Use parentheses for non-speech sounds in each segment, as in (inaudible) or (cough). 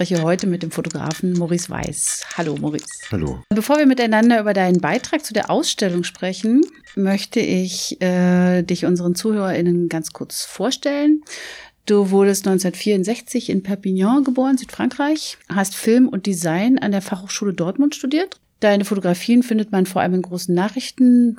Spreche heute mit dem Fotografen Maurice Weiß. Hallo Maurice. Hallo. Bevor wir miteinander über deinen Beitrag zu der Ausstellung sprechen, möchte ich äh, dich unseren ZuhörerInnen ganz kurz vorstellen. Du wurdest 1964 in Perpignan geboren, Südfrankreich, hast Film und Design an der Fachhochschule Dortmund studiert. Deine Fotografien findet man vor allem in großen Nachrichten,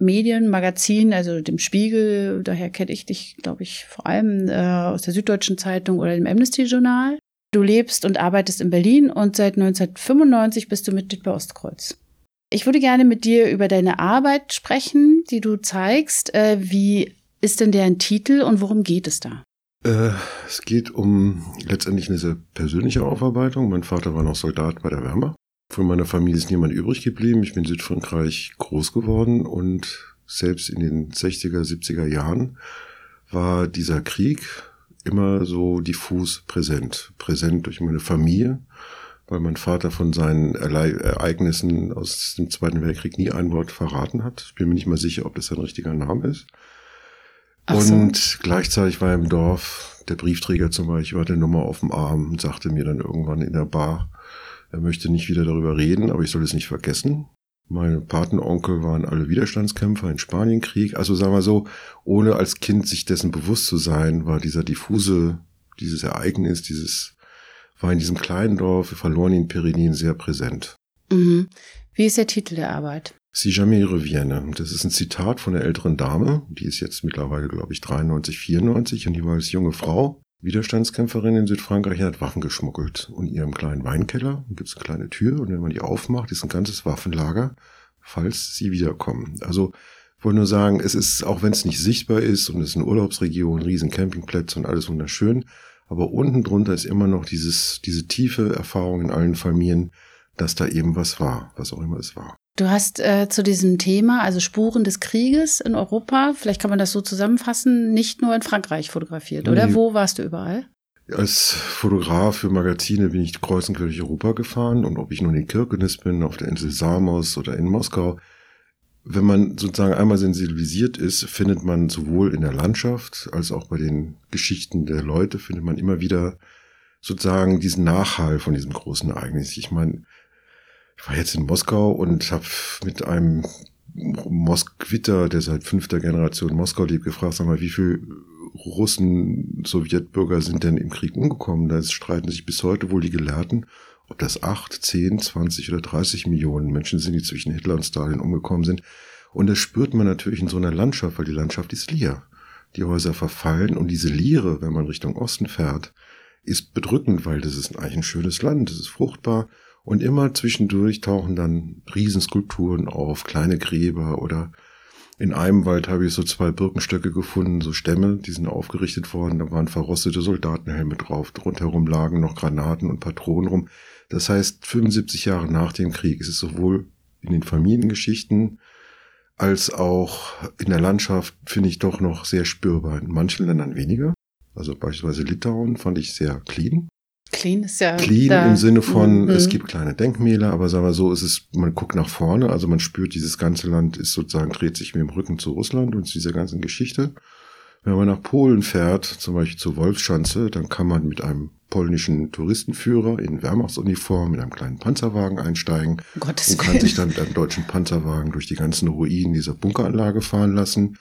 Medien, Magazinen, also dem Spiegel. Daher kenne ich dich, glaube ich, vor allem äh, aus der Süddeutschen Zeitung oder dem Amnesty-Journal. Du lebst und arbeitest in Berlin und seit 1995 bist du Mitglied bei Ostkreuz. Ich würde gerne mit dir über deine Arbeit sprechen, die du zeigst. Äh, wie ist denn deren Titel und worum geht es da? Äh, es geht um letztendlich eine sehr persönliche Aufarbeitung. Mein Vater war noch Soldat bei der Wehrmacht. Von meiner Familie ist niemand übrig geblieben. Ich bin in Südfrankreich groß geworden und selbst in den 60er, 70er Jahren war dieser Krieg immer so diffus präsent. Präsent durch meine Familie, weil mein Vater von seinen Ereignissen aus dem Zweiten Weltkrieg nie ein Wort verraten hat. Ich bin mir nicht mal sicher, ob das sein richtiger Name ist. So. Und gleichzeitig war im Dorf der Briefträger zum Beispiel, hatte Nummer auf dem Arm und sagte mir dann irgendwann in der Bar, er möchte nicht wieder darüber reden, aber ich soll es nicht vergessen. Meine Patenonkel waren alle Widerstandskämpfer im Spanienkrieg. Also sagen wir so, ohne als Kind sich dessen bewusst zu sein, war dieser diffuse, dieses Ereignis, dieses, war in diesem kleinen Dorf, verloren in Pyrenäen sehr präsent. Mhm. Wie ist der Titel der Arbeit? Si jamais revienne. Das ist ein Zitat von einer älteren Dame, die ist jetzt mittlerweile, glaube ich, 93, 94 und die war als junge Frau Widerstandskämpferin in Südfrankreich hat Waffen geschmuggelt. Und in ihrem kleinen Weinkeller gibt es eine kleine Tür und wenn man die aufmacht, ist ein ganzes Waffenlager, falls sie wiederkommen. Also ich wollte nur sagen, es ist, auch wenn es nicht sichtbar ist und es ist eine Urlaubsregion, riesen Campingplätze und alles wunderschön, aber unten drunter ist immer noch dieses, diese tiefe Erfahrung in allen Familien, dass da eben was war, was auch immer es war. Du hast äh, zu diesem Thema, also Spuren des Krieges in Europa, vielleicht kann man das so zusammenfassen, nicht nur in Frankreich fotografiert, oder? Nee. Wo warst du überall? Als Fotograf für Magazine bin ich kreuz und quer durch Europa gefahren und ob ich nun in Kirkenes bin, auf der Insel Samos oder in Moskau, wenn man sozusagen einmal sensibilisiert ist, findet man sowohl in der Landschaft als auch bei den Geschichten der Leute, findet man immer wieder sozusagen diesen Nachhall von diesem großen Ereignis. Ich meine, ich war jetzt in Moskau und habe mit einem Moskwiter, der seit fünfter Generation Moskau lebt, gefragt, sag mal, wie viele Russen, Sowjetbürger sind denn im Krieg umgekommen? Da streiten sich bis heute wohl die Gelehrten, ob das acht, zehn, zwanzig oder dreißig Millionen Menschen sind, die zwischen Hitler und Stalin umgekommen sind. Und das spürt man natürlich in so einer Landschaft, weil die Landschaft ist leer. Die Häuser verfallen und diese Leere, wenn man Richtung Osten fährt, ist bedrückend, weil das ist eigentlich ein schönes Land, es ist fruchtbar und immer zwischendurch tauchen dann Riesenskulpturen auf, kleine Gräber oder in einem Wald habe ich so zwei Birkenstöcke gefunden, so Stämme, die sind aufgerichtet worden, da waren verrostete Soldatenhelme drauf, rundherum lagen noch Granaten und Patronen rum. Das heißt, 75 Jahre nach dem Krieg ist es sowohl in den Familiengeschichten als auch in der Landschaft, finde ich doch noch sehr spürbar. In manchen Ländern weniger. Also beispielsweise Litauen fand ich sehr clean. Clean ist ja. Clean da. im Sinne von, mhm. es gibt kleine Denkmäler, aber sagen wir so, es ist, man guckt nach vorne, also man spürt, dieses ganze Land ist sozusagen, dreht sich mit dem Rücken zu Russland und zu dieser ganzen Geschichte. Wenn man nach Polen fährt, zum Beispiel zur Wolfschanze, dann kann man mit einem polnischen Touristenführer in Wehrmachtsuniform in einem kleinen Panzerwagen einsteigen Gottes und kann sich dann mit einem deutschen Panzerwagen durch die ganzen Ruinen dieser Bunkeranlage fahren lassen.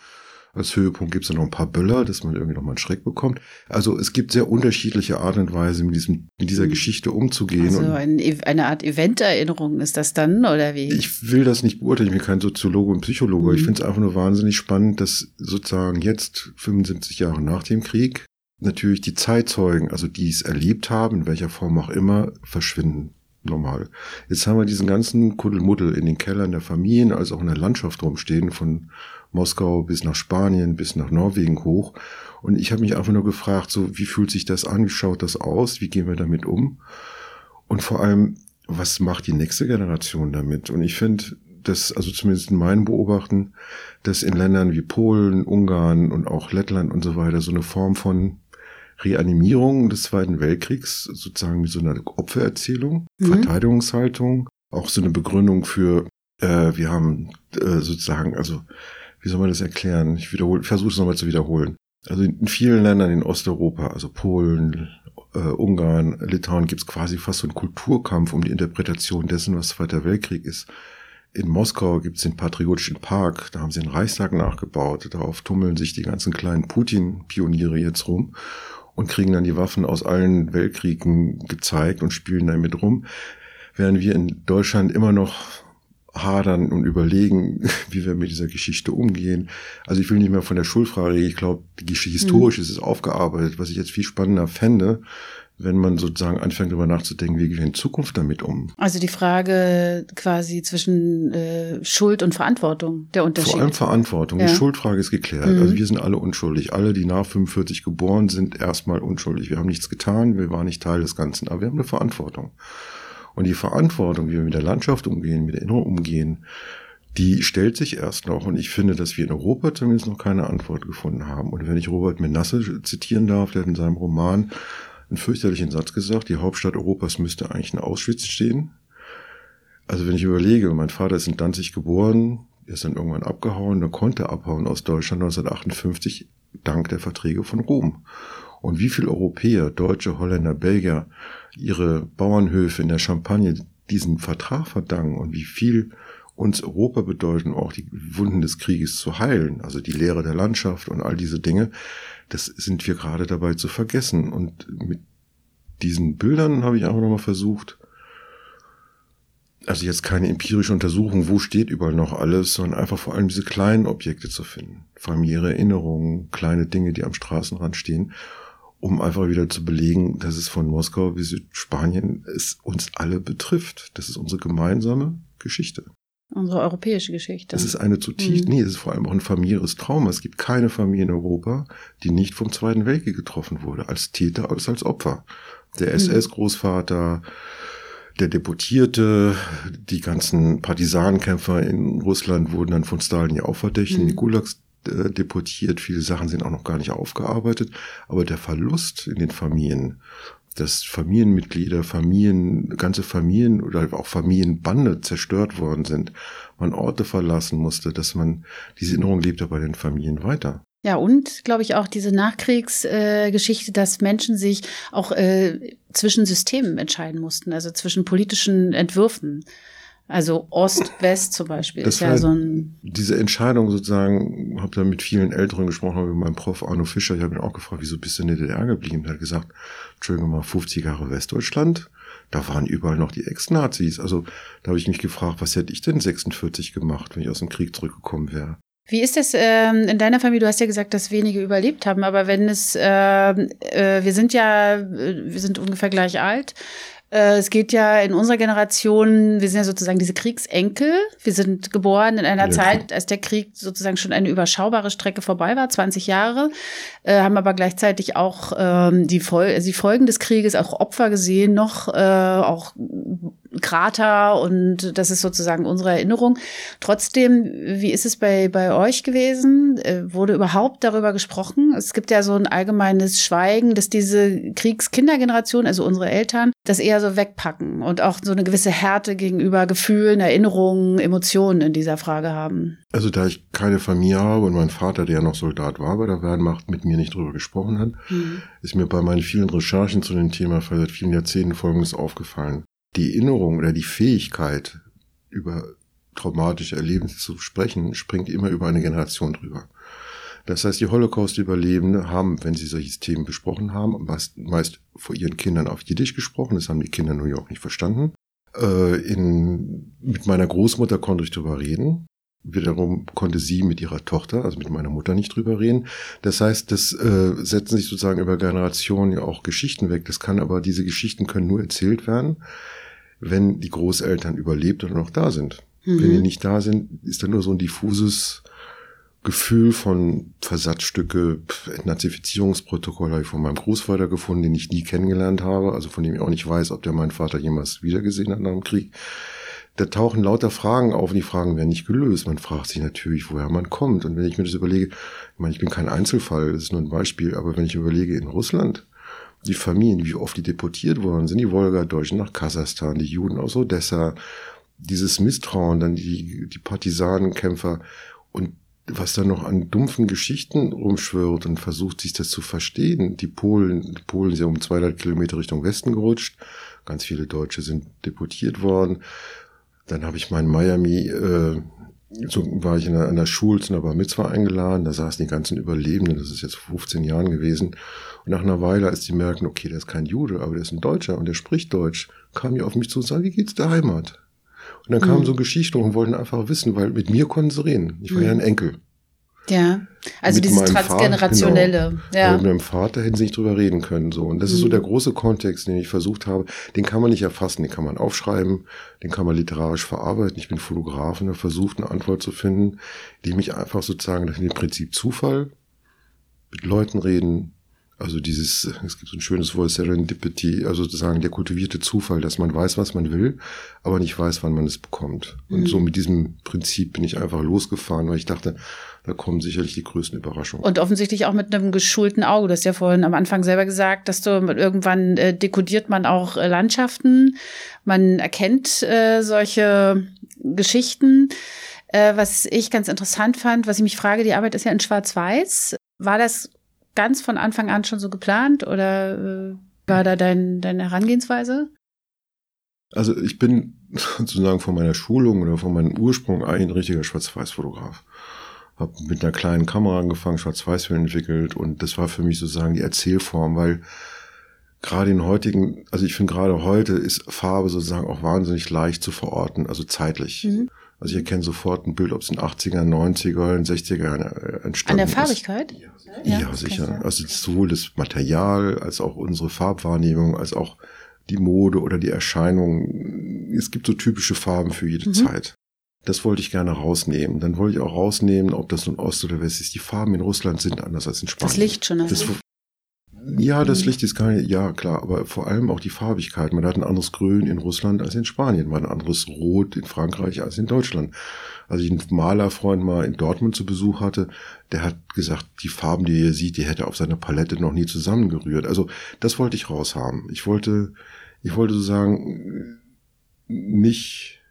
Als Höhepunkt gibt es dann noch ein paar Böller, dass man irgendwie noch mal einen Schreck bekommt. Also es gibt sehr unterschiedliche Art und Weise, mit, diesem, mit dieser mhm. Geschichte umzugehen. Also ein, eine Art Eventerinnerung ist das dann, oder wie? Ich will das nicht beurteilen, ich bin kein Soziologe und Psychologe. Mhm. Ich finde es einfach nur wahnsinnig spannend, dass sozusagen jetzt, 75 Jahre nach dem Krieg, natürlich die Zeitzeugen, also die es erlebt haben, in welcher Form auch immer, verschwinden normal. Jetzt haben wir diesen ganzen Kuddelmuddel in den Kellern der Familien, als auch in der Landschaft rumstehen, von Moskau bis nach Spanien, bis nach Norwegen hoch. Und ich habe mich einfach nur gefragt, so wie fühlt sich das an, wie schaut das aus, wie gehen wir damit um? Und vor allem, was macht die nächste Generation damit? Und ich finde, dass, also zumindest in meinem Beobachten, dass in Ländern wie Polen, Ungarn und auch Lettland und so weiter so eine Form von Reanimierung des Zweiten Weltkriegs, sozusagen mit so einer Opfererzählung, mhm. Verteidigungshaltung, auch so eine Begründung für, äh, wir haben äh, sozusagen, also wie soll man das erklären? Ich wiederhole, versuche es nochmal zu wiederholen. Also in vielen Ländern in Osteuropa, also Polen, äh, Ungarn, Litauen, gibt es quasi fast so einen Kulturkampf um die Interpretation dessen, was Zweiter Weltkrieg ist. In Moskau gibt es den Patriotischen Park, da haben sie den Reichstag nachgebaut, darauf tummeln sich die ganzen kleinen Putin-Pioniere jetzt rum und kriegen dann die Waffen aus allen Weltkriegen gezeigt und spielen damit rum, während wir in Deutschland immer noch hadern und überlegen, (laughs) wie wir mit dieser Geschichte umgehen. Also ich will nicht mehr von der Schulfrage reden. Ich glaube, historisch mhm. ist es aufgearbeitet. Was ich jetzt viel spannender fände, wenn man sozusagen anfängt darüber nachzudenken, wie gehen wir in Zukunft damit um. Also die Frage quasi zwischen äh, Schuld und Verantwortung, der Unterschied. Vor allem Verantwortung. Ja. Die Schuldfrage ist geklärt. Mhm. Also wir sind alle unschuldig. Alle, die nach 45 geboren sind, erstmal unschuldig. Wir haben nichts getan, wir waren nicht Teil des Ganzen, aber wir haben eine Verantwortung. Und die Verantwortung, wie wir mit der Landschaft umgehen, mit der Erinnerung umgehen, die stellt sich erst noch. Und ich finde, dass wir in Europa zumindest noch keine Antwort gefunden haben. Und wenn ich Robert Menasse zitieren darf, der hat in seinem Roman einen fürchterlichen Satz gesagt, die Hauptstadt Europas müsste eigentlich in Auschwitz stehen. Also wenn ich überlege, mein Vater ist in Danzig geboren, ist dann irgendwann abgehauen, dann konnte er abhauen aus Deutschland 1958 dank der Verträge von Rom. Und wie viele Europäer, Deutsche, Holländer, Belgier ihre Bauernhöfe in der Champagne diesen Vertrag verdanken und wie viel uns Europa bedeuten, auch die Wunden des Krieges zu heilen, also die Lehre der Landschaft und all diese Dinge, das sind wir gerade dabei zu vergessen. Und mit diesen Bildern habe ich auch nochmal versucht, also jetzt keine empirische Untersuchung, wo steht überall noch alles, sondern einfach vor allem diese kleinen Objekte zu finden. Familiäre Erinnerungen, kleine Dinge, die am Straßenrand stehen, um einfach wieder zu belegen, dass es von Moskau bis Spanien es uns alle betrifft. Das ist unsere gemeinsame Geschichte. Unsere europäische Geschichte. Es ist eine zutiefst, mhm. nee, es ist vor allem auch ein familiäres Trauma. Es gibt keine Familie in Europa, die nicht vom Zweiten Weltkrieg getroffen wurde, als Täter als als Opfer. Der SS-Großvater, mhm. der Deportierte, die ganzen Partisanenkämpfer in Russland wurden dann von Stalin ja auch verdächtigt, mhm. die Gulags äh, deportiert. Viele Sachen sind auch noch gar nicht aufgearbeitet. Aber der Verlust in den Familien dass Familienmitglieder, Familien, ganze Familien oder auch Familienbande zerstört worden sind, man Orte verlassen musste, dass man diese Erinnerung lebt ja bei den Familien weiter. Ja, und glaube ich auch diese Nachkriegsgeschichte, äh, dass Menschen sich auch äh, zwischen Systemen entscheiden mussten, also zwischen politischen Entwürfen. Also Ost, West zum Beispiel das ist ja so ein. Diese Entscheidung sozusagen, habe da mit vielen Älteren gesprochen, mit meinem Prof Arno Fischer, ich habe ihn auch gefragt, wieso bist du in der DDR geblieben? Er hat gesagt, Entschuldigung mal, 50 Jahre Westdeutschland, da waren überall noch die Ex-Nazis. Also da habe ich mich gefragt, was hätte ich denn 46 gemacht, wenn ich aus dem Krieg zurückgekommen wäre? Wie ist das ähm, in deiner Familie? Du hast ja gesagt, dass wenige überlebt haben, aber wenn es, äh, äh, wir sind ja, äh, wir sind ungefähr gleich alt. Äh, es geht ja in unserer Generation, wir sind ja sozusagen diese Kriegsenkel. Wir sind geboren in einer ja, Zeit, als der Krieg sozusagen schon eine überschaubare Strecke vorbei war, 20 Jahre, äh, haben aber gleichzeitig auch ähm, die, Fol die Folgen des Krieges, auch Opfer gesehen, noch äh, auch Krater und das ist sozusagen unsere Erinnerung. Trotzdem, wie ist es bei, bei euch gewesen? Äh, wurde überhaupt darüber gesprochen? Es gibt ja so ein allgemeines Schweigen, dass diese Kriegskindergeneration, also unsere Eltern, das eher so wegpacken und auch so eine gewisse Härte gegenüber Gefühlen, Erinnerungen, Emotionen in dieser Frage haben. Also da ich keine Familie habe und mein Vater, der ja noch Soldat war bei der Wehrmacht, mit mir nicht drüber gesprochen hat, mhm. ist mir bei meinen vielen Recherchen zu dem Thema seit vielen Jahrzehnten Folgendes aufgefallen die Erinnerung oder die Fähigkeit, über traumatische Erlebnisse zu sprechen, springt immer über eine Generation drüber. Das heißt, die Holocaust-Überlebende haben, wenn sie solche Themen besprochen haben, meist, vor ihren Kindern auf Jiddisch gesprochen. Das haben die Kinder nur ja auch nicht verstanden. Äh, in, mit meiner Großmutter konnte ich drüber reden. Wiederum konnte sie mit ihrer Tochter, also mit meiner Mutter nicht drüber reden. Das heißt, das äh, setzen sich sozusagen über Generationen ja auch Geschichten weg. Das kann aber, diese Geschichten können nur erzählt werden, wenn die Großeltern überlebt und noch da sind. Mhm. Wenn die nicht da sind, ist da nur so ein diffuses Gefühl von Versatzstücke, Entnazifizierungsprotokoll habe ich von meinem Großvater gefunden, den ich nie kennengelernt habe, also von dem ich auch nicht weiß, ob der meinen Vater jemals wiedergesehen hat nach dem Krieg. Da tauchen lauter Fragen auf und die Fragen werden nicht gelöst. Man fragt sich natürlich, woher man kommt. Und wenn ich mir das überlege, ich meine, ich bin kein Einzelfall, das ist nur ein Beispiel, aber wenn ich überlege, in Russland, die Familien, wie oft die deportiert worden sind, die Wolga-Deutschen nach Kasachstan, die Juden aus Odessa, dieses Misstrauen, dann die, die Partisanenkämpfer und was da noch an dumpfen Geschichten rumschwirrt und versucht, sich das zu verstehen. Die Polen, die Polen sind um 200 Kilometer Richtung Westen gerutscht. Ganz viele Deutsche sind deportiert worden. Dann habe ich mal in Miami, äh, so war ich in einer, einer Schule zu einer Bar Mitzvah eingeladen. Da saßen die ganzen Überlebenden. Das ist jetzt 15 Jahren gewesen. Und nach einer Weile, als die merken, okay, der ist kein Jude, aber der ist ein Deutscher und der spricht Deutsch, kamen die auf mich zu und sagten, wie geht's der Heimat? Und dann kamen mhm. so Geschichten und wollten einfach wissen, weil mit mir konnten sie reden. Ich war mhm. ja ein Enkel. Ja, also mit dieses transgenerationelle. Vater, genau. ja. Mit meinem Vater hätten sie nicht drüber reden können. So. Und das mhm. ist so mhm. der große Kontext, den ich versucht habe. Den kann man nicht erfassen, den kann man aufschreiben, den kann man literarisch verarbeiten. Ich bin Fotograf und habe versucht, eine Antwort zu finden, die mich einfach sozusagen nach dem Prinzip Zufall mit Leuten reden, also dieses, es gibt so ein schönes Wort, Serendipity, also sozusagen der kultivierte Zufall, dass man weiß, was man will, aber nicht weiß, wann man es bekommt. Und mhm. so mit diesem Prinzip bin ich einfach losgefahren, weil ich dachte, da kommen sicherlich die größten Überraschungen. Und offensichtlich auch mit einem geschulten Auge. Du hast ja vorhin am Anfang selber gesagt, dass du irgendwann äh, dekodiert man auch äh, Landschaften, man erkennt äh, solche Geschichten. Äh, was ich ganz interessant fand, was ich mich frage, die Arbeit ist ja in Schwarz-Weiß. War das ganz von Anfang an schon so geplant oder äh, war da dein, deine Herangehensweise? Also ich bin sozusagen von meiner Schulung oder von meinem Ursprung eigentlich ein richtiger Schwarz-Weiß-Fotograf. Habe mit einer kleinen Kamera angefangen, Schwarz-Weiß-Film entwickelt und das war für mich sozusagen die Erzählform, weil gerade in heutigen, also ich finde gerade heute ist Farbe sozusagen auch wahnsinnig leicht zu verorten, also zeitlich. Mhm. Also ich erkenne sofort ein Bild, ob es in 80er, 90er, in 60er Jahren äh, entstanden ist. An der Farbigkeit? Ist. Ja, ja sicher. Also sowohl das Material als auch unsere Farbwahrnehmung, als auch die Mode oder die Erscheinung. Es gibt so typische Farben für jede mhm. Zeit. Das wollte ich gerne rausnehmen. Dann wollte ich auch rausnehmen, ob das nun Ost oder West ist. Die Farben in Russland sind anders als in Spanien. Das Licht schon. Also. Das, ja, das. Licht ist gar nicht, ja klar, aber vor allem auch die Farbigkeit. Man hat ein anderes Grün in Russland als in Spanien, man hat ein anderes Rot in Frankreich als in Deutschland. Als ich einen Malerfreund mal in Dortmund zu Besuch hatte, der hat gesagt, die Farben, die er sieht, die hätte auf seiner Palette noch nie zusammengerührt. Also das wollte ich raushaben. Ich wollte, ich wollte sozusagen nicht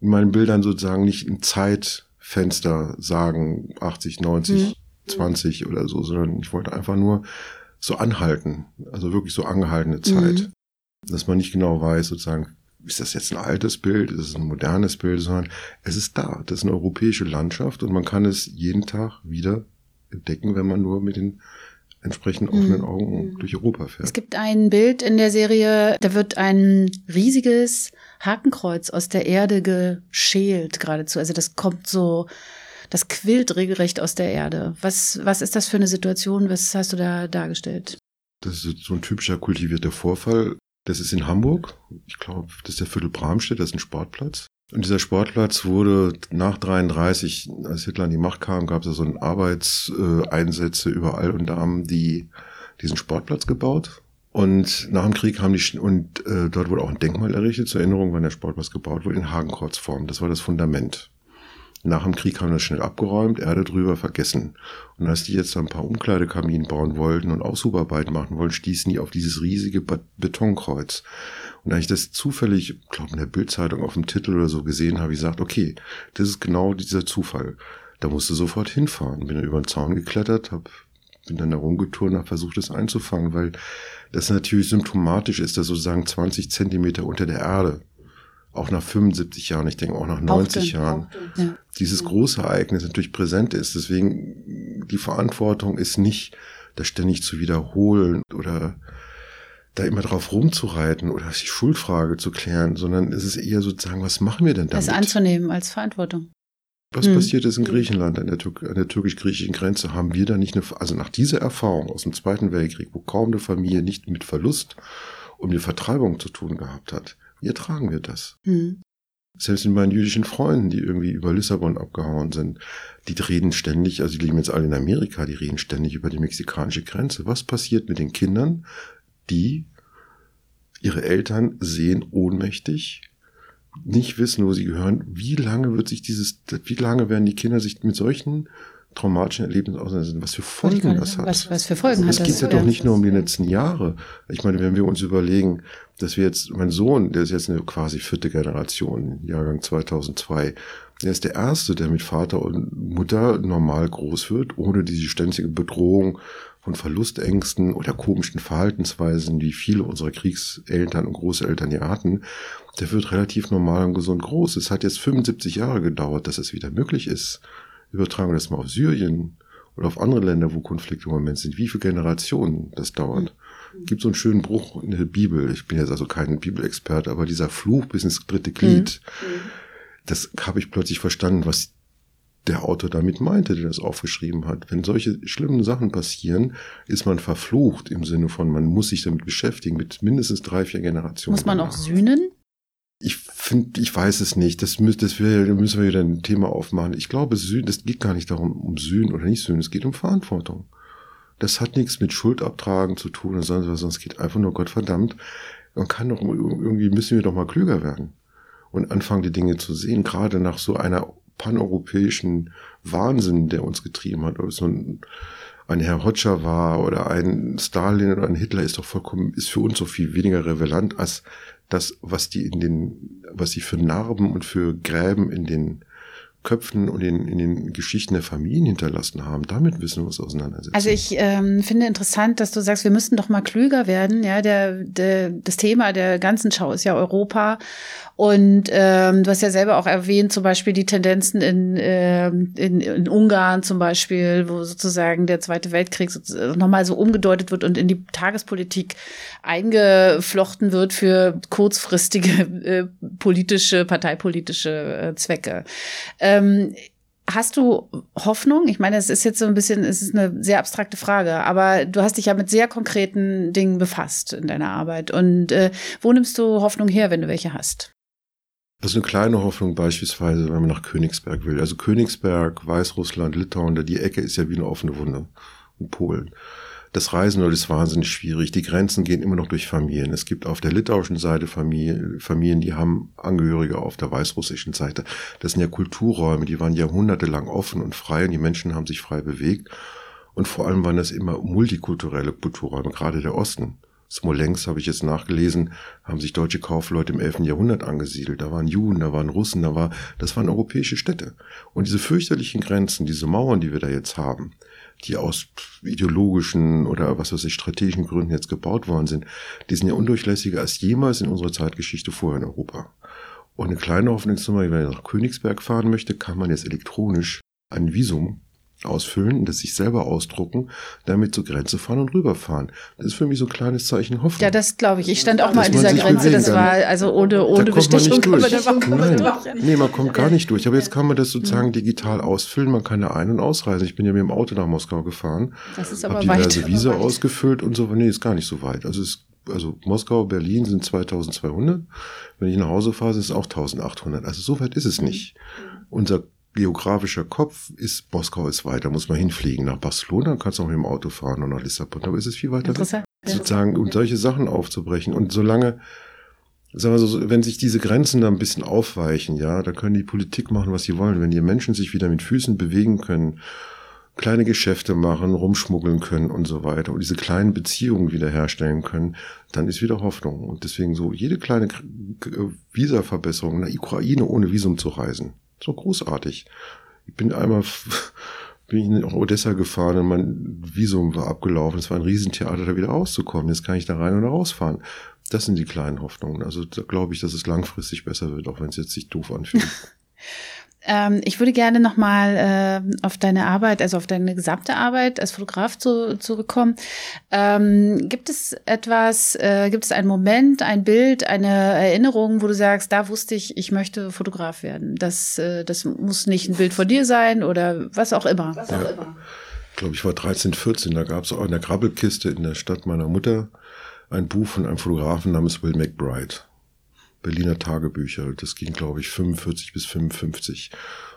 in meinen Bildern sozusagen nicht ein Zeitfenster sagen, 80, 90, mhm. 20 oder so, sondern ich wollte einfach nur so anhalten, also wirklich so angehaltene Zeit, mhm. dass man nicht genau weiß, sozusagen, ist das jetzt ein altes Bild, ist es ein modernes Bild, sondern es ist da. Das ist eine europäische Landschaft und man kann es jeden Tag wieder entdecken, wenn man nur mit den entsprechend offenen mhm. Augen mhm. durch Europa fährt. Es gibt ein Bild in der Serie, da wird ein riesiges Hakenkreuz aus der Erde geschält geradezu. Also das kommt so, das quillt regelrecht aus der Erde. Was, was ist das für eine Situation? Was hast du da dargestellt? Das ist so ein typischer kultivierter Vorfall. Das ist in Hamburg. Ich glaube, das ist der Viertel Bramstedt, das ist ein Sportplatz. Und dieser Sportplatz wurde nach 33, als Hitler an die Macht kam, gab es ja so ein Arbeitseinsätze überall und da haben die diesen Sportplatz gebaut. Und nach dem Krieg haben die, und äh, dort wurde auch ein Denkmal errichtet zur Erinnerung, wann der Sportplatz gebaut wurde, in Hakenkreuzform. Das war das Fundament. Nach dem Krieg haben wir das schnell abgeräumt, Erde drüber vergessen. Und als die jetzt ein paar Umkleidekabinen bauen wollten und Aushubarbeit machen wollten, stießen die auf dieses riesige Betonkreuz. Und als ich das zufällig, glaube in der Bildzeitung auf dem Titel oder so gesehen habe, ich gesagt, okay, das ist genau dieser Zufall. Da musste sofort hinfahren. Bin dann über den Zaun geklettert, hab, bin dann da rumgetourt und habe versucht, das einzufangen, weil das natürlich symptomatisch ist, dass sozusagen 20 Zentimeter unter der Erde auch nach 75 Jahren, ich denke auch nach 90 auch Jahren, auch ja. dieses große Ereignis natürlich präsent ist. Deswegen die Verantwortung ist nicht, das ständig zu wiederholen oder da immer drauf rumzureiten oder die Schuldfrage zu klären, sondern es ist eher sozusagen, was machen wir denn damit? Das anzunehmen als Verantwortung. Was hm. passiert ist in Griechenland an der, der türkisch-griechischen Grenze? Haben wir da nicht eine, also nach dieser Erfahrung aus dem Zweiten Weltkrieg, wo kaum eine Familie nicht mit Verlust und mit Vertreibung zu tun gehabt hat, wie ertragen wir das? Hm. Selbst mit meinen jüdischen Freunden, die irgendwie über Lissabon abgehauen sind, die reden ständig, also die leben jetzt alle in Amerika, die reden ständig über die mexikanische Grenze. Was passiert mit den Kindern, die ihre Eltern sehen ohnmächtig, nicht wissen, wo sie gehören? Wie lange wird sich dieses, wie lange werden die Kinder sich mit solchen traumatischen Erlebnissen auseinandersetzen, was für Folgen das hat. Was, was für Folgen das hat das? Es geht ja doch nicht nur um die letzten Jahre. Ich meine, wenn wir uns überlegen, dass wir jetzt, mein Sohn, der ist jetzt eine quasi vierte Generation, Jahrgang 2002, der ist der Erste, der mit Vater und Mutter normal groß wird, ohne diese ständige Bedrohung von Verlustängsten oder komischen Verhaltensweisen, wie viele unserer Kriegseltern und Großeltern ja hatten, der wird relativ normal und gesund groß. Es hat jetzt 75 Jahre gedauert, dass es wieder möglich ist, Übertragen wir das mal auf Syrien oder auf andere Länder, wo Konflikte im Moment sind, wie viele Generationen das dauert. Mhm. Gibt so einen schönen Bruch in der Bibel. Ich bin jetzt also kein Bibelexperte, aber dieser Fluch bis ins dritte Glied, mhm. das habe ich plötzlich verstanden, was der Autor damit meinte, der das aufgeschrieben hat. Wenn solche schlimmen Sachen passieren, ist man verflucht im Sinne von, man muss sich damit beschäftigen, mit mindestens drei, vier Generationen. Muss man auch sühnen? Ich finde, ich weiß es nicht. Das, müß, das wär, müssen wir wieder ein Thema aufmachen. Ich glaube, Sühnen, das geht gar nicht darum, um Sühnen oder nicht Sühnen. Es geht um Verantwortung. Das hat nichts mit Schuldabtragen zu tun oder sonst was, es geht einfach nur, Gott verdammt, man kann doch, irgendwie müssen wir doch mal klüger werden und anfangen, die Dinge zu sehen, gerade nach so einer paneuropäischen Wahnsinn, der uns getrieben hat, ob es so ein, ein Herr Hotscher war oder ein Stalin oder ein Hitler, ist doch vollkommen, ist für uns so viel weniger relevant als das, was die in den, was sie für Narben und für Gräben in den Köpfen und in, in den Geschichten der Familien hinterlassen haben. Damit müssen wir uns auseinandersetzen. Also ich ähm, finde interessant, dass du sagst, wir müssten doch mal klüger werden. Ja, der, der, das Thema der ganzen Schau ist ja Europa. Und ähm, du hast ja selber auch erwähnt, zum Beispiel die Tendenzen in, äh, in, in Ungarn zum Beispiel, wo sozusagen der Zweite Weltkrieg nochmal so umgedeutet wird und in die Tagespolitik eingeflochten wird für kurzfristige (laughs) äh, politische, parteipolitische äh, Zwecke. Ähm, Hast du Hoffnung? Ich meine, es ist jetzt so ein bisschen, es ist eine sehr abstrakte Frage, aber du hast dich ja mit sehr konkreten Dingen befasst in deiner Arbeit. Und äh, wo nimmst du Hoffnung her, wenn du welche hast? Also eine kleine Hoffnung beispielsweise, wenn man nach Königsberg will. Also Königsberg, Weißrussland, Litauen, die Ecke ist ja wie eine offene Wunde. Und Polen. Das Reisen dort ist wahnsinnig schwierig. Die Grenzen gehen immer noch durch Familien. Es gibt auf der litauischen Seite Familien, Familien, die haben Angehörige auf der weißrussischen Seite. Das sind ja Kulturräume, die waren jahrhundertelang offen und frei und die Menschen haben sich frei bewegt. Und vor allem waren das immer multikulturelle Kulturräume, gerade der Osten. Smolensk, habe ich jetzt nachgelesen, haben sich deutsche Kaufleute im 11. Jahrhundert angesiedelt. Da waren Juden, da waren Russen, da war, das waren europäische Städte. Und diese fürchterlichen Grenzen, diese Mauern, die wir da jetzt haben, die aus ideologischen oder was weiß ich, strategischen Gründen jetzt gebaut worden sind, die sind ja undurchlässiger als jemals in unserer Zeitgeschichte vorher in Europa. Und eine kleine Hoffnungsnummer, wenn man nach Königsberg fahren möchte, kann man jetzt elektronisch ein Visum ausfüllen, das sich selber ausdrucken, damit zur Grenze fahren und rüberfahren. Das ist für mich so ein kleines Zeichen Hoffnung. Ja, das glaube ich. Ich stand auch mal an dieser Grenze. Das war also ohne, ohne Bestechung. Man nicht durch. Nein. Nee, man kommt gar nicht durch. Aber jetzt kann man das sozusagen digital ausfüllen. Man kann da ein- und ausreisen. Ich bin ja mit dem Auto nach Moskau gefahren. Das ist aber weit. diverse Visa weit. ausgefüllt und so. Nee, ist gar nicht so weit. Also es also Moskau, Berlin sind 2200. Wenn ich nach Hause fahre, sind es auch 1800. Also so weit ist es nicht. Unser geografischer Kopf ist, Moskau ist weiter, muss man hinfliegen. Nach Barcelona kannst du auch mit dem Auto fahren und nach Lissabon, aber ist es viel weiter Interessant. Sozusagen, um solche Sachen aufzubrechen. Und solange, sagen wir so, wenn sich diese Grenzen da ein bisschen aufweichen, ja, da können die Politik machen, was sie wollen. Wenn die Menschen sich wieder mit Füßen bewegen können, kleine Geschäfte machen, rumschmuggeln können und so weiter und diese kleinen Beziehungen wiederherstellen können, dann ist wieder Hoffnung. Und deswegen so jede kleine Visa-Verbesserung, in der Ukraine ohne Visum zu reisen, so großartig. Ich bin einmal bin ich nach Odessa gefahren und mein Visum war abgelaufen. Es war ein Riesentheater, da wieder rauszukommen. Jetzt kann ich da rein oder rausfahren. Das sind die kleinen Hoffnungen. Also da glaube ich, dass es langfristig besser wird, auch wenn es jetzt sich doof anfühlt. (laughs) Ähm, ich würde gerne nochmal äh, auf deine Arbeit, also auf deine gesamte Arbeit als Fotograf zu, zurückkommen. Ähm, gibt es etwas, äh, gibt es einen Moment, ein Bild, eine Erinnerung, wo du sagst, da wusste ich, ich möchte Fotograf werden? Das, äh, das muss nicht ein Bild von dir sein oder was auch immer. Was auch ja. immer. Ich glaube, ich war 13, 14, da gab es auch in der Krabbelkiste in der Stadt meiner Mutter ein Buch von einem Fotografen namens Will McBride. Berliner Tagebücher. Das ging, glaube ich, 45 bis 55.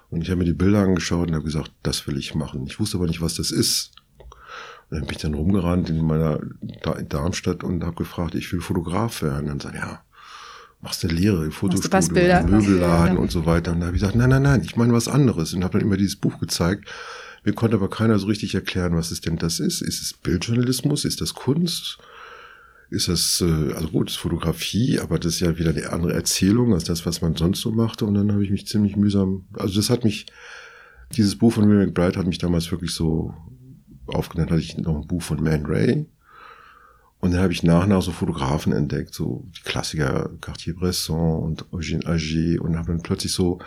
Und ich habe mir die Bilder angeschaut und habe gesagt, das will ich machen. Ich wusste aber nicht, was das ist. Und dann bin ich dann rumgerannt in meiner in Darmstadt und habe gefragt, ich will Fotograf werden. Und dann sagt ja, machst eine Lehre, Fotostudio, Möbelladen und so weiter. Und da habe ich gesagt, nein, nein, nein, ich meine was anderes. Und habe dann immer dieses Buch gezeigt. Mir konnte aber keiner so richtig erklären, was es denn das ist. Ist es Bildjournalismus? Ist das Kunst? Ist das, äh, also gut, ist Fotografie, aber das ist ja wieder eine andere Erzählung als das, was man sonst so machte. Und dann habe ich mich ziemlich mühsam, also das hat mich, dieses Buch von Will McBride hat mich damals wirklich so aufgenommen, hatte ich noch ein Buch von Man Ray. Und dann habe ich nach und nach so Fotografen entdeckt, so die Klassiker Cartier-Bresson und Eugène Ager und habe dann plötzlich so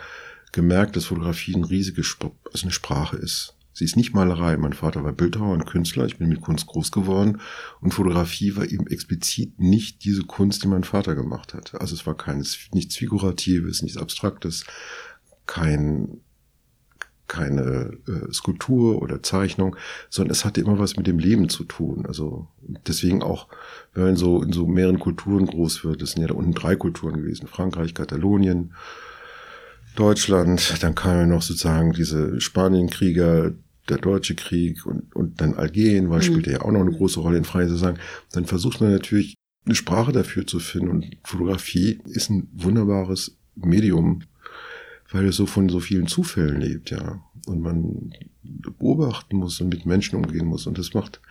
gemerkt, dass Fotografie eine riesige, also eine Sprache ist. Sie ist nicht Malerei. Mein Vater war Bildhauer und Künstler. Ich bin mit Kunst groß geworden. Und Fotografie war eben explizit nicht diese Kunst, die mein Vater gemacht hat. Also es war keines, nichts Figuratives, nichts Abstraktes, kein, keine äh, Skulptur oder Zeichnung, sondern es hatte immer was mit dem Leben zu tun. Also deswegen auch, wenn man so in so mehreren Kulturen groß wird, das sind ja da unten drei Kulturen gewesen, Frankreich, Katalonien, Deutschland, dann kamen noch sozusagen diese Spanienkrieger, der Deutsche Krieg und, und dann Algerien, weil mhm. spielte ja auch noch eine große Rolle in Frankreich sozusagen. Dann versucht man natürlich eine Sprache dafür zu finden und Fotografie ist ein wunderbares Medium, weil es so von so vielen Zufällen lebt, ja. Und man beobachten muss und mit Menschen umgehen muss. Und das macht,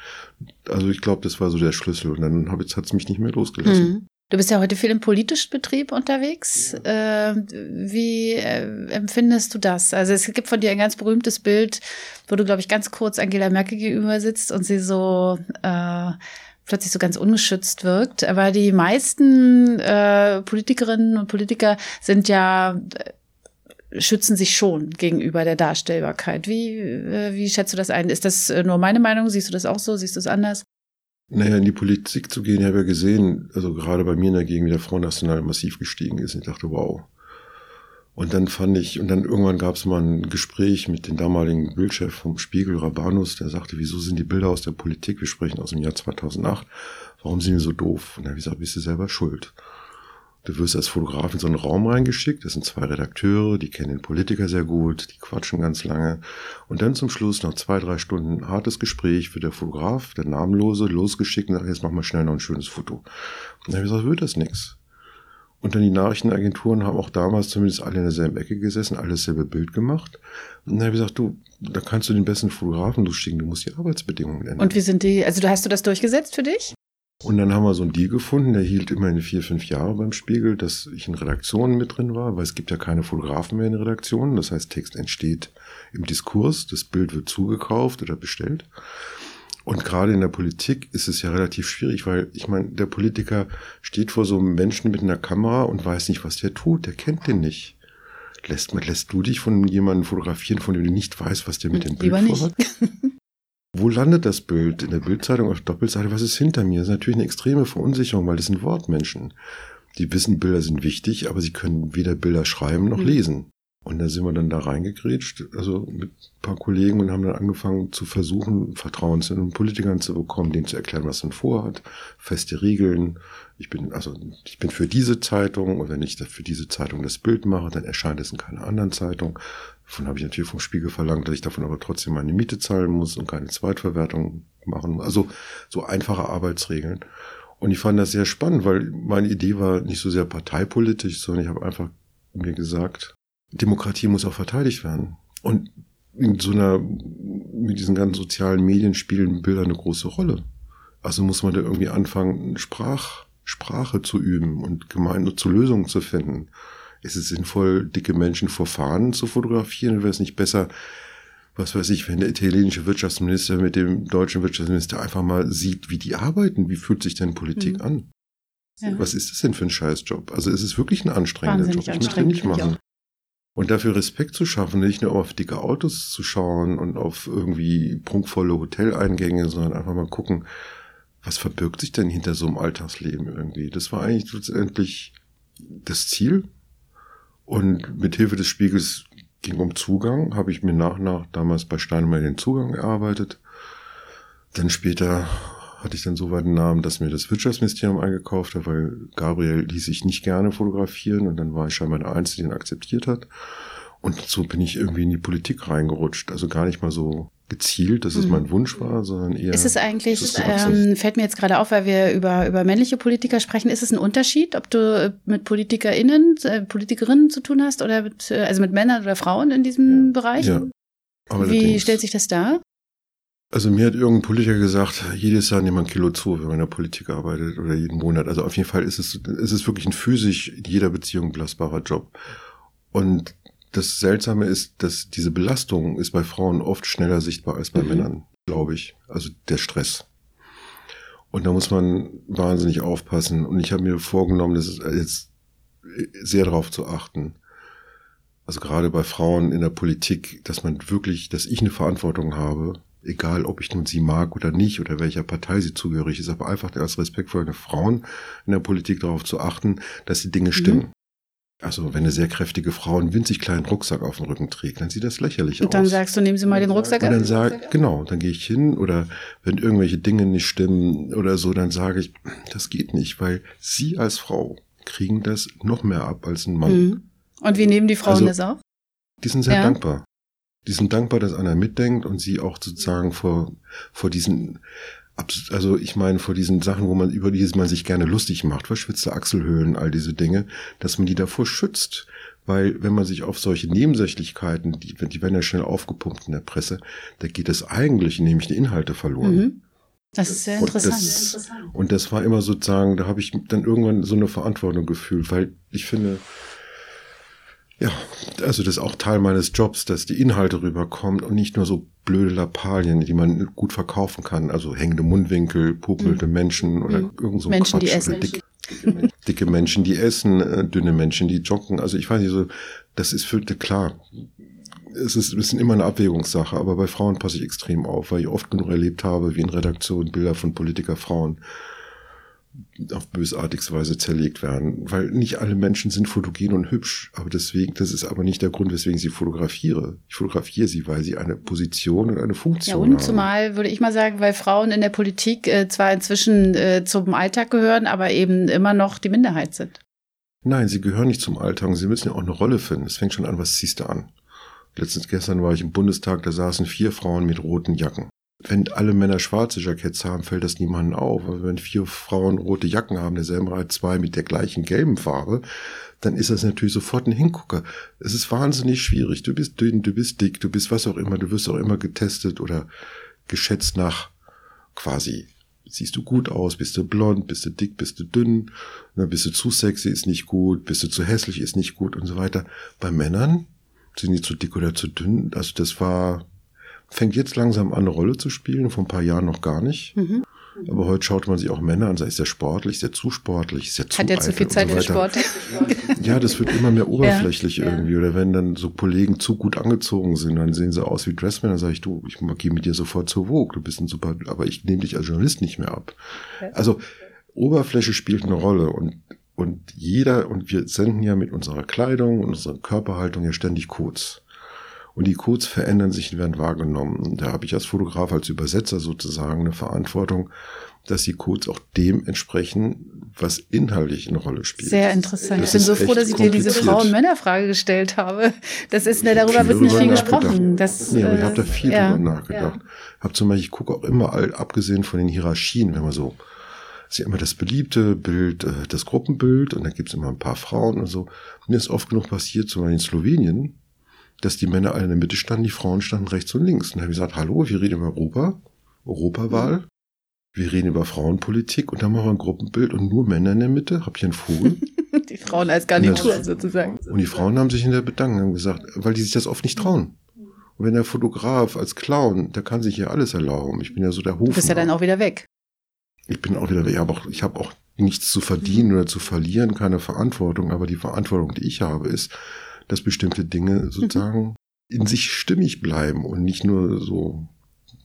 also ich glaube, das war so der Schlüssel. Und dann hat es mich nicht mehr losgelassen. Mhm. Du bist ja heute viel im politischen Betrieb unterwegs. Äh, wie äh, empfindest du das? Also es gibt von dir ein ganz berühmtes Bild, wo du, glaube ich, ganz kurz Angela Merkel gegenüber sitzt und sie so äh, plötzlich so ganz ungeschützt wirkt. Aber die meisten äh, Politikerinnen und Politiker sind ja äh, schützen sich schon gegenüber der Darstellbarkeit. Wie, äh, wie schätzt du das ein? Ist das nur meine Meinung? Siehst du das auch so? Siehst du es anders? Naja, in die Politik zu gehen, ich habe ja gesehen, also gerade bei mir in der Gegend, wie der Front National massiv gestiegen ist. Ich dachte, wow. Und dann fand ich, und dann irgendwann gab es mal ein Gespräch mit dem damaligen Bildchef vom Spiegel, Rabanus, der sagte, wieso sind die Bilder aus der Politik, wir sprechen aus dem Jahr 2008, warum sind die so doof? Und dann habe ich gesagt, bist du selber schuld. Du wirst als Fotograf in so einen Raum reingeschickt. Das sind zwei Redakteure, die kennen den Politiker sehr gut, die quatschen ganz lange. Und dann zum Schluss, nach zwei, drei Stunden hartes Gespräch, wird der Fotograf, der Namenlose, losgeschickt und sagt, jetzt mach mal schnell noch ein schönes Foto. Und dann habe ich gesagt, wird das nichts. Und dann die Nachrichtenagenturen haben auch damals zumindest alle in derselben Ecke gesessen, alles selbe Bild gemacht. Und dann habe ich gesagt, du, da kannst du den besten Fotografen losschicken, du musst die Arbeitsbedingungen ändern. Und wie sind die, also hast du das durchgesetzt für dich? Und dann haben wir so einen Deal gefunden, der hielt immerhin vier, fünf Jahre beim Spiegel, dass ich in Redaktionen mit drin war, weil es gibt ja keine Fotografen mehr in Redaktionen. Das heißt, Text entsteht im Diskurs, das Bild wird zugekauft oder bestellt. Und gerade in der Politik ist es ja relativ schwierig, weil ich meine, der Politiker steht vor so einem Menschen mit einer Kamera und weiß nicht, was der tut. Der kennt den nicht. Lässt, lässt du dich von jemandem fotografieren, von dem du nicht weißt, was der mit dem Bild vorhat? (laughs) Wo landet das Bild? In der Bildzeitung auf Doppelseite? Was ist hinter mir? Das ist natürlich eine extreme Verunsicherung, weil das sind Wortmenschen. Die wissen, Bilder sind wichtig, aber sie können weder Bilder schreiben noch mhm. lesen. Und da sind wir dann da reingegrätscht, also mit ein paar Kollegen und haben dann angefangen zu versuchen, Vertrauen zu den Politikern zu bekommen, denen zu erklären, was man vorhat, feste Regeln. Ich bin, also, ich bin für diese Zeitung und wenn ich für diese Zeitung das Bild mache, dann erscheint es in keiner anderen Zeitung. Davon habe ich natürlich vom Spiegel verlangt, dass ich davon aber trotzdem meine Miete zahlen muss und keine Zweitverwertung machen muss. Also so einfache Arbeitsregeln. Und ich fand das sehr spannend, weil meine Idee war nicht so sehr parteipolitisch, sondern ich habe einfach mir gesagt, Demokratie muss auch verteidigt werden. Und in so einer, mit diesen ganzen sozialen Medien spielen Bilder eine große Rolle. Also muss man da irgendwie anfangen, Sprach, Sprache zu üben und gemein zu Lösungen zu finden ist es sinnvoll, dicke Menschen vor Fahnen zu fotografieren? Wäre es nicht besser, was weiß ich, wenn der italienische Wirtschaftsminister mit dem deutschen Wirtschaftsminister einfach mal sieht, wie die arbeiten? Wie fühlt sich denn Politik mhm. an? Ja. Was ist das denn für ein Scheißjob? Also es ist wirklich ein anstrengender Job. Ich möchte nicht machen. Und dafür Respekt zu schaffen, nicht nur auf dicke Autos zu schauen und auf irgendwie prunkvolle Hoteleingänge, sondern einfach mal gucken, was verbirgt sich denn hinter so einem Alltagsleben irgendwie? Das war eigentlich letztendlich das Ziel. Und mit Hilfe des Spiegels ging um Zugang, habe ich mir nach und nach damals bei Steinemeyer den Zugang erarbeitet. Dann später hatte ich dann so weit einen Namen, dass mir das Wirtschaftsministerium eingekauft hat, weil Gabriel ließ sich nicht gerne fotografieren und dann war ich scheinbar der Einzige, den akzeptiert hat. Und so bin ich irgendwie in die Politik reingerutscht. Also gar nicht mal so gezielt, dass es mhm. mein Wunsch war, sondern eher. Ist es eigentlich, ähm, fällt mir jetzt gerade auf, weil wir über, über männliche Politiker sprechen, ist es ein Unterschied, ob du mit PolitikerInnen, äh, Politikerinnen zu tun hast oder mit, äh, also mit Männern oder Frauen in diesem ja. Bereich? Ja. Wie stellt sich das dar? Also mir hat irgendein Politiker gesagt, jedes Jahr nimmt man ein Kilo zu, wenn man in der Politik arbeitet oder jeden Monat. Also auf jeden Fall ist es, ist es wirklich ein physisch in jeder Beziehung belastbarer Job. Und das Seltsame ist, dass diese Belastung ist bei Frauen oft schneller sichtbar als bei mhm. Männern, glaube ich. Also der Stress. Und da muss man wahnsinnig aufpassen. Und ich habe mir vorgenommen, das ist jetzt sehr darauf zu achten. Also gerade bei Frauen in der Politik, dass man wirklich, dass ich eine Verantwortung habe, egal ob ich nun sie mag oder nicht oder welcher Partei sie zugehörig ist, aber einfach als respektvolle Frauen in der Politik darauf zu achten, dass die Dinge mhm. Also wenn eine sehr kräftige Frau einen winzig kleinen Rucksack auf dem Rücken trägt, dann sieht das lächerlich aus. Und dann sagst du, nehmen Sie mal den Rucksack ab. Und dann sag, genau, dann gehe ich hin oder wenn irgendwelche Dinge nicht stimmen oder so, dann sage ich, das geht nicht, weil Sie als Frau kriegen das noch mehr ab als ein Mann. Mhm. Und wie nehmen die Frauen also, das auf? Die sind sehr ja. dankbar. Die sind dankbar, dass einer mitdenkt und sie auch sozusagen vor, vor diesen also ich meine, vor diesen Sachen, wo man über die man sich gerne lustig macht, verschwitzte Achselhöhlen, all diese Dinge, dass man die davor schützt. Weil wenn man sich auf solche Nebensächlichkeiten, die, die werden ja schnell aufgepumpt in der Presse, da geht es eigentlich nämlich die Inhalte verloren. Mhm. Das ist sehr interessant. Und das, und das war immer sozusagen, da habe ich dann irgendwann so eine Verantwortung gefühlt, weil ich finde, ja, also das ist auch Teil meines Jobs, dass die Inhalte rüberkommen und nicht nur so blöde Lappalien, die man gut verkaufen kann. Also hängende Mundwinkel, pupelte mhm. Menschen oder mhm. irgend so Menschen, Quatsch. Die essen. Dicke, dicke Menschen, die essen, äh, dünne Menschen, die joggen. Also ich weiß nicht so, das ist für, klar. Es ist, es ist immer eine Abwägungssache, aber bei Frauen passe ich extrem auf, weil ich oft genug erlebt habe, wie in Redaktionen Bilder von Politikerfrauen auf bösartigste Weise zerlegt werden, weil nicht alle Menschen sind fotogen und hübsch, aber deswegen, das ist aber nicht der Grund, weswegen ich sie fotografiere. Ich fotografiere sie, weil sie eine Position und eine Funktion haben. Ja, und haben. zumal würde ich mal sagen, weil Frauen in der Politik äh, zwar inzwischen äh, zum Alltag gehören, aber eben immer noch die Minderheit sind. Nein, sie gehören nicht zum Alltag, und sie müssen ja auch eine Rolle finden. Es fängt schon an, was ziehst du an? Letztens gestern war ich im Bundestag, da saßen vier Frauen mit roten Jacken wenn alle Männer schwarze Jackets haben, fällt das niemandem auf. Aber wenn vier Frauen rote Jacken haben, derselben Reihe zwei mit der gleichen gelben Farbe, dann ist das natürlich sofort ein Hingucker. Es ist wahnsinnig schwierig. Du bist dünn, du bist dick, du bist was auch immer, du wirst auch immer getestet oder geschätzt nach quasi siehst du gut aus, bist du blond, bist du dick, bist du dünn, bist du zu sexy, ist nicht gut, bist du zu hässlich, ist nicht gut und so weiter. Bei Männern sind die zu dick oder zu dünn. Also das war fängt jetzt langsam an, eine Rolle zu spielen, vor ein paar Jahren noch gar nicht. Mhm. Aber heute schaut man sich auch Männer an, ist der sportlich, ist der zu sportlich, ist der zu Hat er zu viel Zeit so für Sport? (laughs) Ja, das wird immer mehr oberflächlich ja, irgendwie. Oder wenn dann so Kollegen zu gut angezogen sind, dann sehen sie aus wie Dressmänner, dann sage ich, du, ich gehe mit dir sofort zur Vogue, du bist ein super, aber ich nehme dich als Journalist nicht mehr ab. Also Oberfläche spielt eine Rolle und und jeder, und wir senden ja mit unserer Kleidung und unserer Körperhaltung ja ständig Codes. Und die Codes verändern sich und werden wahrgenommen. Und da habe ich als Fotograf, als Übersetzer sozusagen eine Verantwortung, dass die Codes auch dem entsprechen, was inhaltlich eine Rolle spielt. Sehr interessant. Das ich bin so froh, dass ich dir diese Frauen-Männer-Frage gestellt habe. Das ist, ne, darüber wird nicht viel gesprochen. Das, nee, aber ich habe da viel äh, drüber nachgedacht. Ja. Hab zum Beispiel, ich gucke auch immer, abgesehen von den Hierarchien, wenn man so ist ja immer das beliebte Bild, äh, das Gruppenbild und dann gibt's immer ein paar Frauen und so. Mir ist oft genug passiert, zum Beispiel in Slowenien, dass die Männer alle in der Mitte standen, die Frauen standen rechts und links. Und dann habe ich gesagt, hallo, wir reden über Europa, Europawahl, wir reden über Frauenpolitik und dann machen wir ein Gruppenbild und nur Männer in der Mitte. Hab ich einen Vogel? (laughs) die Frauen als Garnitur sozusagen. Und die Frauen haben sich in der bedankt haben gesagt, weil die sich das oft nicht trauen. Und wenn der Fotograf als Clown, der kann sich ja alles erlauben. Ich bin ja so der Hof. Du bist ja dann auch wieder weg. Ich bin auch wieder weg. Ich habe auch, ich habe auch nichts zu verdienen oder zu verlieren, keine Verantwortung. Aber die Verantwortung, die ich habe, ist, dass bestimmte Dinge Mhm. sozusagen in sich stimmig bleiben und nicht nur so.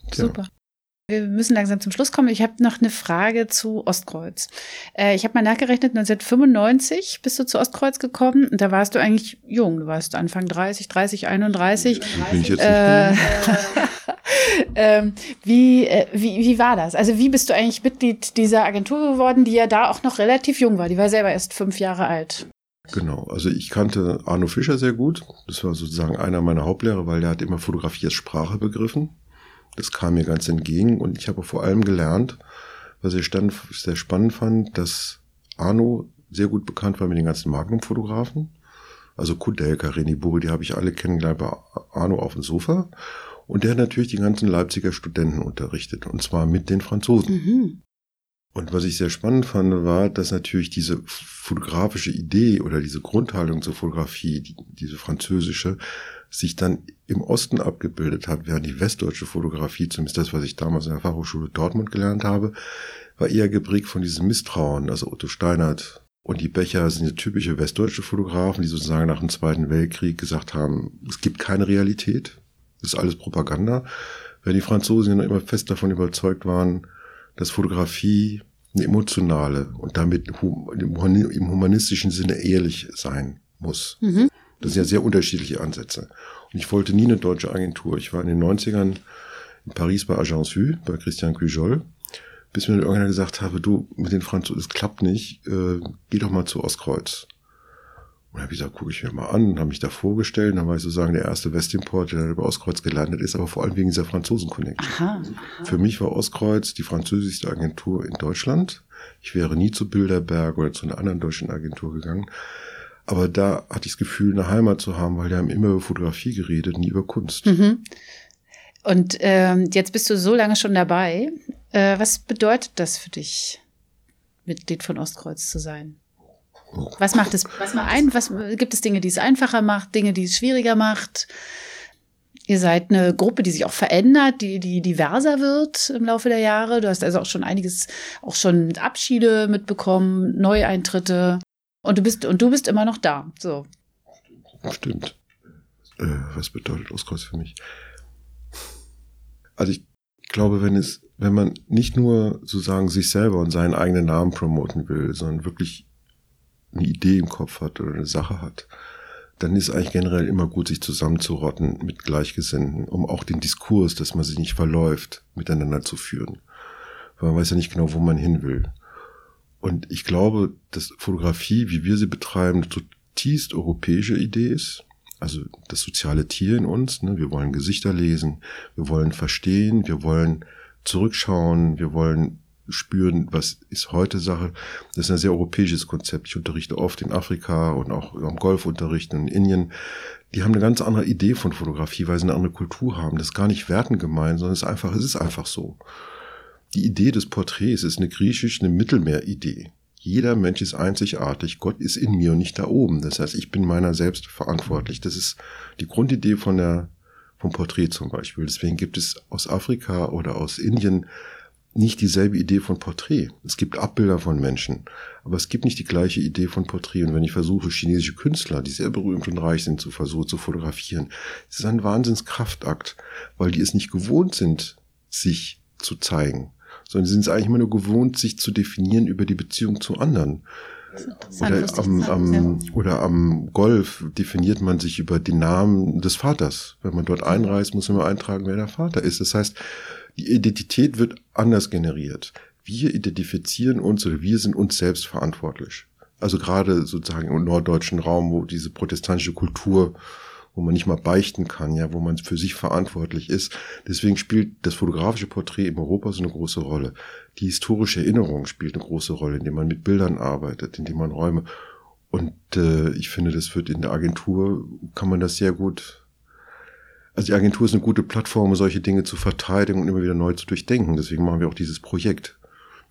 Ja. Super. Wir müssen langsam zum Schluss kommen. Ich habe noch eine Frage zu Ostkreuz. Äh, ich habe mal nachgerechnet, 1995 bist du zu Ostkreuz gekommen und da warst du eigentlich jung. Du warst Anfang 30, 30, 31. Wie bin ich jetzt Äh, nicht (laughs) ähm, wie, äh, wie, wie war das? Also wie bist du eigentlich Mitglied dieser Agentur geworden, die ja da auch noch relativ jung war? Die war selber erst fünf Jahre alt. Genau, also ich kannte Arno Fischer sehr gut. Das war sozusagen einer meiner Hauptlehrer, weil der hat immer Fotografie als Sprache begriffen. Das kam mir ganz entgegen und ich habe vor allem gelernt, was ich stand, sehr spannend fand, dass Arno sehr gut bekannt war mit den ganzen Magnum-Fotografen. Also Kudelka, René Buri, die habe ich alle kennengelernt bei Arno auf dem Sofa. Und der hat natürlich die ganzen Leipziger Studenten unterrichtet, und zwar mit den Franzosen. Mhm. Und was ich sehr spannend fand, war, dass natürlich diese fotografische Idee oder diese Grundhaltung zur Fotografie, die, diese französische, sich dann im Osten abgebildet hat, während die westdeutsche Fotografie, zumindest das, was ich damals in der Fachhochschule Dortmund gelernt habe, war eher geprägt von diesem Misstrauen. Also Otto Steinert und die Becher sind typische westdeutsche Fotografen, die sozusagen nach dem Zweiten Weltkrieg gesagt haben, es gibt keine Realität, das ist alles Propaganda. Während die Franzosen immer fest davon überzeugt waren, dass Fotografie eine emotionale und damit im humanistischen Sinne ehrlich sein muss. Mhm. Das sind ja sehr unterschiedliche Ansätze. Und ich wollte nie eine deutsche Agentur. Ich war in den 90ern in Paris bei Agence Vue, bei Christian Cujol, bis mir irgendeiner gesagt habe, du, mit den Franzosen, das klappt nicht, äh, geh doch mal zu Ostkreuz. Und habe ich gesagt, gucke ich mir mal an, habe mich da vorgestellt, dann war ich sozusagen der erste Westimport, der über Ostkreuz gelandet ist, aber vor allem wegen dieser Franzosen-Connection. Aha. Für mich war Ostkreuz die französischste Agentur in Deutschland. Ich wäre nie zu Bilderberg oder zu einer anderen deutschen Agentur gegangen. Aber da hatte ich das Gefühl, eine Heimat zu haben, weil die haben immer über Fotografie geredet, nie über Kunst. Mhm. Und ähm, jetzt bist du so lange schon dabei. Äh, was bedeutet das für dich, Mitglied von Ostkreuz zu sein? Was macht es was macht ein? Was gibt es Dinge, die es einfacher macht, Dinge, die es schwieriger macht? Ihr seid eine Gruppe, die sich auch verändert, die, die diverser wird im Laufe der Jahre. Du hast also auch schon einiges, auch schon Abschiede mitbekommen, Neueintritte. Und du bist, und du bist immer noch da. So. Stimmt. Äh, was bedeutet Ostkreuz für mich? Also ich glaube, wenn es, wenn man nicht nur sozusagen sich selber und seinen eigenen Namen promoten will, sondern wirklich eine Idee im Kopf hat oder eine Sache hat, dann ist eigentlich generell immer gut, sich zusammenzurotten mit Gleichgesinnten, um auch den Diskurs, dass man sich nicht verläuft, miteinander zu führen. Weil man weiß ja nicht genau, wo man hin will. Und ich glaube, dass Fotografie, wie wir sie betreiben, eine zutiefst europäische Idee ist. Also das soziale Tier in uns. Ne? Wir wollen Gesichter lesen, wir wollen verstehen, wir wollen zurückschauen, wir wollen spüren, was ist heute Sache. Das ist ein sehr europäisches Konzept. Ich unterrichte oft in Afrika und auch am Golfunterricht in Indien. Die haben eine ganz andere Idee von Fotografie, weil sie eine andere Kultur haben. Das ist gar nicht werten gemein, sondern es ist einfach, es ist einfach so. Die Idee des Porträts ist eine griechisch, eine Mittelmeeridee. Jeder Mensch ist einzigartig. Gott ist in mir und nicht da oben. Das heißt, ich bin meiner selbst verantwortlich. Das ist die Grundidee von der, vom Porträt zum Beispiel. Deswegen gibt es aus Afrika oder aus Indien nicht dieselbe Idee von Porträt. Es gibt Abbilder von Menschen, aber es gibt nicht die gleiche Idee von Porträt. Und wenn ich versuche, chinesische Künstler, die sehr berühmt und reich sind, zu versuchen zu fotografieren, es ist ein Wahnsinnskraftakt, weil die es nicht gewohnt sind, sich zu zeigen, sondern sie sind es eigentlich immer nur gewohnt, sich zu definieren über die Beziehung zu anderen. Oder am, am, oder am Golf definiert man sich über den Namen des Vaters. Wenn man dort einreist, muss man eintragen, wer der Vater ist. Das heißt, die Identität wird anders generiert. Wir identifizieren uns oder wir sind uns selbst verantwortlich. Also gerade sozusagen im norddeutschen Raum, wo diese protestantische Kultur, wo man nicht mal beichten kann, ja, wo man für sich verantwortlich ist. Deswegen spielt das fotografische Porträt in Europa so eine große Rolle. Die historische Erinnerung spielt eine große Rolle, indem man mit Bildern arbeitet, indem man Räume. Und äh, ich finde, das wird in der Agentur, kann man das sehr gut also die Agentur ist eine gute Plattform, um solche Dinge zu verteidigen und immer wieder neu zu durchdenken. Deswegen machen wir auch dieses Projekt.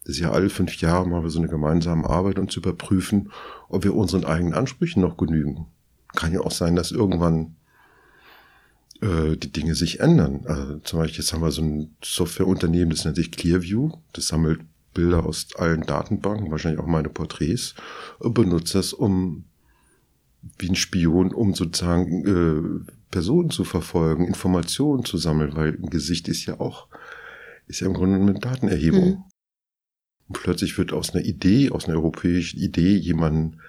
Das ist ja alle fünf Jahre machen wir so eine gemeinsame Arbeit, um zu überprüfen, ob wir unseren eigenen Ansprüchen noch genügen. Kann ja auch sein, dass irgendwann äh, die Dinge sich ändern. Also zum Beispiel jetzt haben wir so ein Softwareunternehmen, das nennt sich Clearview. Das sammelt Bilder aus allen Datenbanken, wahrscheinlich auch meine Porträts, und benutzt das, um wie ein Spion, um sozusagen äh, Personen zu verfolgen, Informationen zu sammeln, weil ein Gesicht ist ja auch, ist ja im Grunde eine Datenerhebung. Mhm. Und plötzlich wird aus einer Idee, aus einer europäischen Idee, jemanden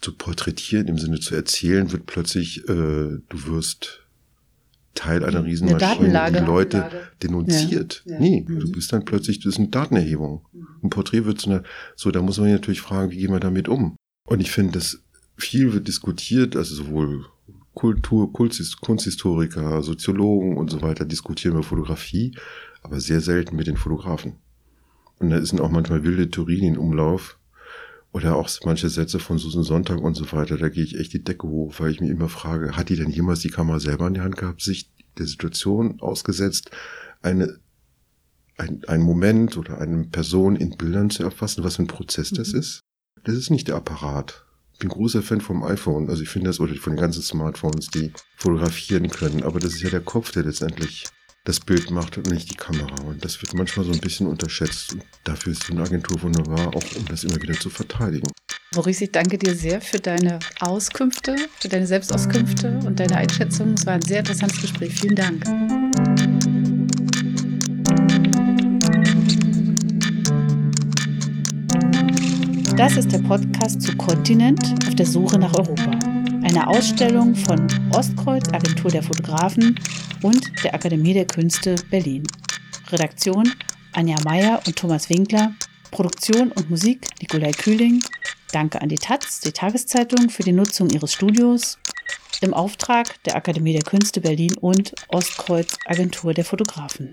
zu porträtieren, im Sinne zu erzählen, wird plötzlich, äh, du wirst Teil einer Riesenmaschine, die Leute denunziert. Ja. Ja. Nee, mhm. du bist dann plötzlich, das ist eine Datenerhebung. Mhm. Ein Porträt wird zu einer, so, da muss man natürlich fragen, wie gehen wir damit um? Und ich finde, dass viel wird diskutiert, also sowohl Kultur, Kunsthistoriker, Soziologen und so weiter diskutieren über Fotografie, aber sehr selten mit den Fotografen. Und da sind auch manchmal wilde Theorien in Umlauf. Oder auch manche Sätze von Susan Sonntag und so weiter, da gehe ich echt die Decke hoch, weil ich mir immer frage, hat die denn jemals die Kamera selber in die Hand gehabt, sich der Situation ausgesetzt, eine, ein, ein Moment oder eine Person in Bildern zu erfassen, was für ein Prozess das mhm. ist? Das ist nicht der Apparat bin großer Fan vom iPhone. Also ich finde das, oder von den ganzen Smartphones, die fotografieren können. Aber das ist ja der Kopf, der letztendlich das Bild macht und nicht die Kamera. Und das wird manchmal so ein bisschen unterschätzt. Und dafür ist so eine Agentur wunderbar, auch um das immer wieder zu verteidigen. Maurice, ich danke dir sehr für deine Auskünfte, für deine Selbstauskünfte und deine Einschätzung. Es war ein sehr interessantes Gespräch. Vielen Dank. Das ist der Podcast zu Kontinent auf der Suche nach Europa. Eine Ausstellung von Ostkreuz, Agentur der Fotografen und der Akademie der Künste Berlin. Redaktion Anja Meyer und Thomas Winkler. Produktion und Musik Nikolai Kühling. Danke an die Taz, die Tageszeitung, für die Nutzung ihres Studios. Im Auftrag der Akademie der Künste Berlin und Ostkreuz Agentur der Fotografen.